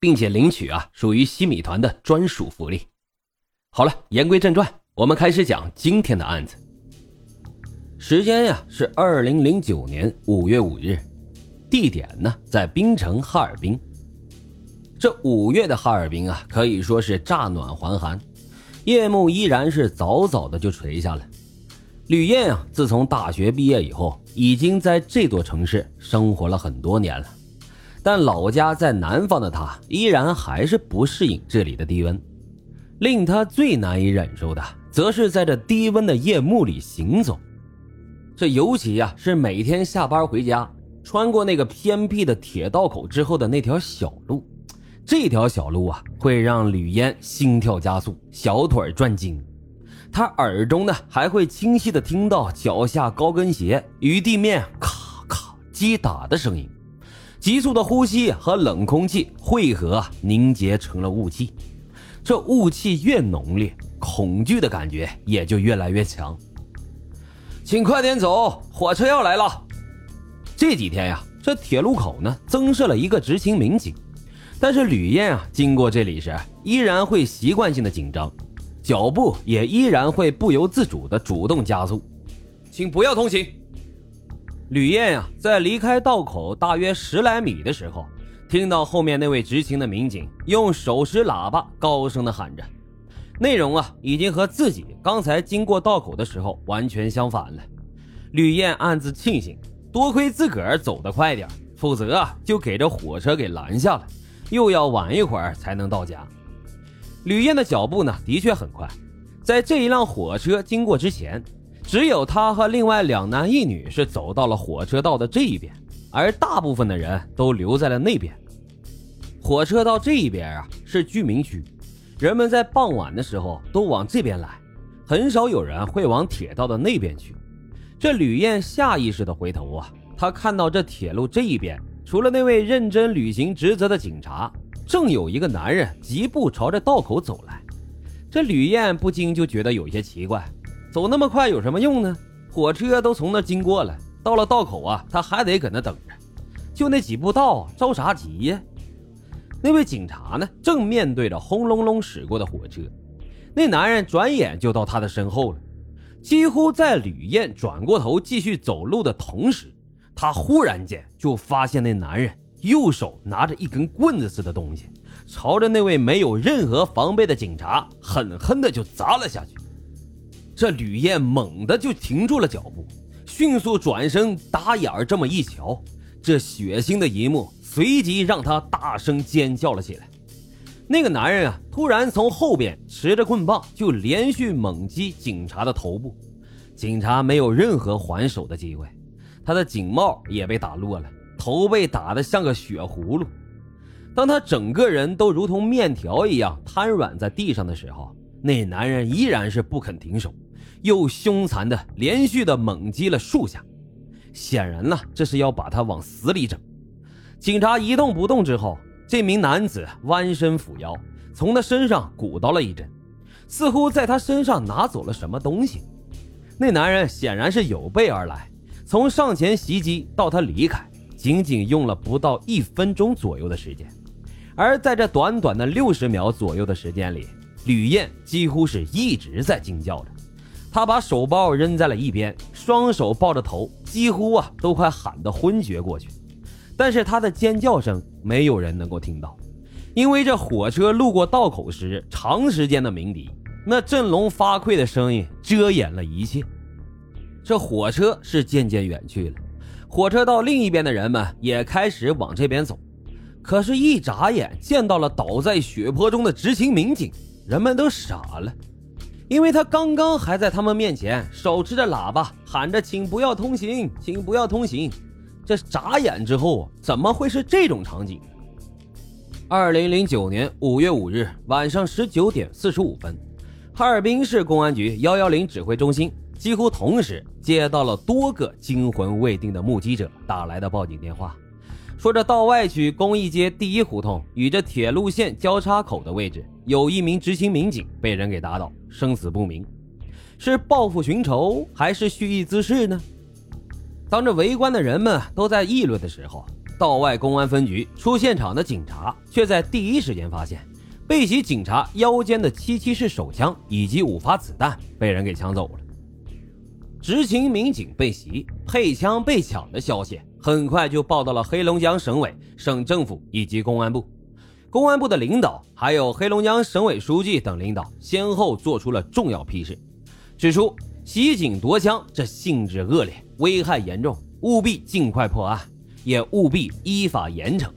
并且领取啊，属于西米团的专属福利。好了，言归正传，我们开始讲今天的案子。时间呀是二零零九年五月五日，地点呢在冰城哈尔滨。这五月的哈尔滨啊，可以说是乍暖还寒，夜幕依然是早早的就垂下了。吕燕啊，自从大学毕业以后，已经在这座城市生活了很多年了。但老家在南方的他，依然还是不适应这里的低温。令他最难以忍受的，则是在这低温的夜幕里行走。这尤其呀，是每天下班回家，穿过那个偏僻的铁道口之后的那条小路。这条小路啊，会让吕嫣心跳加速，小腿转筋。他耳中呢，还会清晰的听到脚下高跟鞋与地面咔咔击打的声音。急速的呼吸和冷空气汇合凝结成了雾气，这雾气越浓烈，恐惧的感觉也就越来越强。请快点走，火车要来了。这几天呀，这铁路口呢增设了一个执勤民警，但是吕燕啊经过这里时，依然会习惯性的紧张，脚步也依然会不由自主的主动加速。请不要通行。吕燕呀，在离开道口大约十来米的时候，听到后面那位执勤的民警用手持喇叭高声的喊着，内容啊，已经和自己刚才经过道口的时候完全相反了。吕燕暗自庆幸，多亏自个儿走得快点，否则啊，就给这火车给拦下了，又要晚一会儿才能到家。吕燕的脚步呢，的确很快，在这一辆火车经过之前。只有他和另外两男一女是走到了火车道的这一边，而大部分的人都留在了那边。火车道这一边啊是居民区，人们在傍晚的时候都往这边来，很少有人会往铁道的那边去。这吕燕下意识的回头啊，他看到这铁路这一边，除了那位认真履行职责的警察，正有一个男人疾步朝着道口走来。这吕燕不禁就觉得有些奇怪。走那么快有什么用呢？火车都从那经过了，到了道口啊，他还得搁那等着。就那几步道，着啥急呀？那位警察呢，正面对着轰隆隆驶过的火车。那男人转眼就到他的身后了。几乎在吕燕转过头继续走路的同时，他忽然间就发现那男人右手拿着一根棍子似的东西，朝着那位没有任何防备的警察狠狠的就砸了下去。这吕燕猛地就停住了脚步，迅速转身打眼儿，这么一瞧，这血腥的一幕随即让他大声尖叫了起来。那个男人啊，突然从后边持着棍棒就连续猛击警察的头部，警察没有任何还手的机会，他的警帽也被打落了，头被打得像个血葫芦。当他整个人都如同面条一样瘫软在地上的时候，那男人依然是不肯停手。又凶残的连续的猛击了数下，显然呢，这是要把他往死里整。警察一动不动之后，这名男子弯身俯腰，从他身上鼓捣了一阵，似乎在他身上拿走了什么东西。那男人显然是有备而来，从上前袭击到他离开，仅仅用了不到一分钟左右的时间。而在这短短的六十秒左右的时间里，吕燕几乎是一直在惊叫着。他把手包扔在了一边，双手抱着头，几乎啊都快喊得昏厥过去。但是他的尖叫声没有人能够听到，因为这火车路过道口时长时间的鸣笛，那振聋发聩的声音遮掩了一切。这火车是渐渐远去了，火车道另一边的人们也开始往这边走。可是，一眨眼见到了倒在血泊中的执勤民警，人们都傻了。因为他刚刚还在他们面前手持着喇叭喊着“请不要通行，请不要通行”，这眨眼之后怎么会是这种场景？二零零九年五月五日晚上十九点四十五分，哈尔滨市公安局幺幺零指挥中心几乎同时接到了多个惊魂未定的目击者打来的报警电话，说这道外区公益街第一胡同与这铁路线交叉口的位置，有一名执勤民警被人给打倒，生死不明，是报复寻仇还是蓄意滋事呢？当这围观的人们都在议论的时候。道外公安分局出现场的警察却在第一时间发现，被袭警察腰间的七七式手枪以及五发子弹被人给抢走了。执勤民警被袭、配枪被抢的消息很快就报到了黑龙江省委、省政府以及公安部。公安部的领导还有黑龙江省委书记等领导先后做出了重要批示，指出袭警夺枪这性质恶劣、危害严重，务必尽快破案。也务必依法严惩。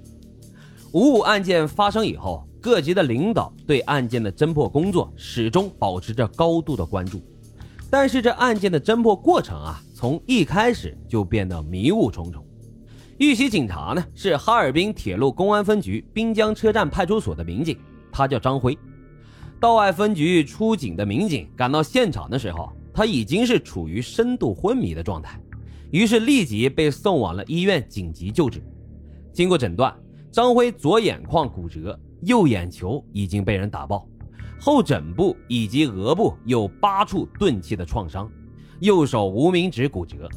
五五案件发生以后，各级的领导对案件的侦破工作始终保持着高度的关注。但是这案件的侦破过程啊，从一开始就变得迷雾重重。遇袭警察呢是哈尔滨铁路公安分局滨江车站派出所的民警，他叫张辉。道外分局出警的民警赶到现场的时候，他已经是处于深度昏迷的状态。于是立即被送往了医院紧急救治。经过诊断，张辉左眼眶骨折，右眼球已经被人打爆，后枕部以及额部有八处钝器的创伤，右手无名指骨折。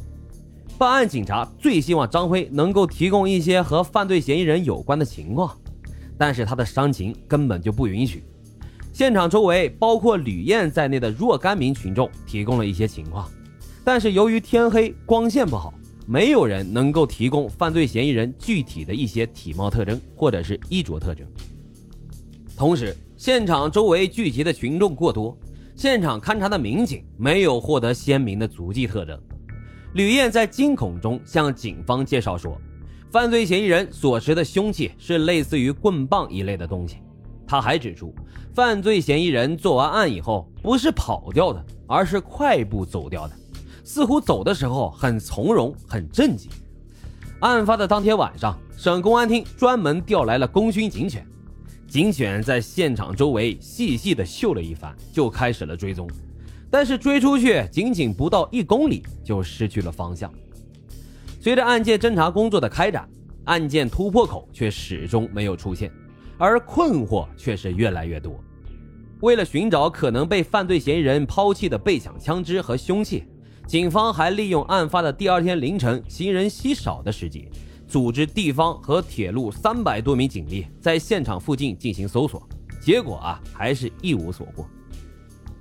办案警察最希望张辉能够提供一些和犯罪嫌疑人有关的情况，但是他的伤情根本就不允许。现场周围包括吕燕在内的若干名群众提供了一些情况。但是由于天黑，光线不好，没有人能够提供犯罪嫌疑人具体的一些体貌特征或者是衣着特征。同时，现场周围聚集的群众过多，现场勘查的民警没有获得鲜明的足迹特征。吕燕在惊恐中向警方介绍说，犯罪嫌疑人所持的凶器是类似于棍棒一类的东西。他还指出，犯罪嫌疑人做完案以后不是跑掉的，而是快步走掉的。似乎走的时候很从容，很镇静。案发的当天晚上，省公安厅专门调来了功勋警犬，警犬在现场周围细细的嗅了一番，就开始了追踪。但是追出去仅仅不到一公里，就失去了方向。随着案件侦查工作的开展，案件突破口却始终没有出现，而困惑却是越来越多。为了寻找可能被犯罪嫌疑人抛弃的被抢枪支和凶器。警方还利用案发的第二天凌晨行人稀少的时节，组织地方和铁路三百多名警力在现场附近进行搜索，结果啊还是一无所获。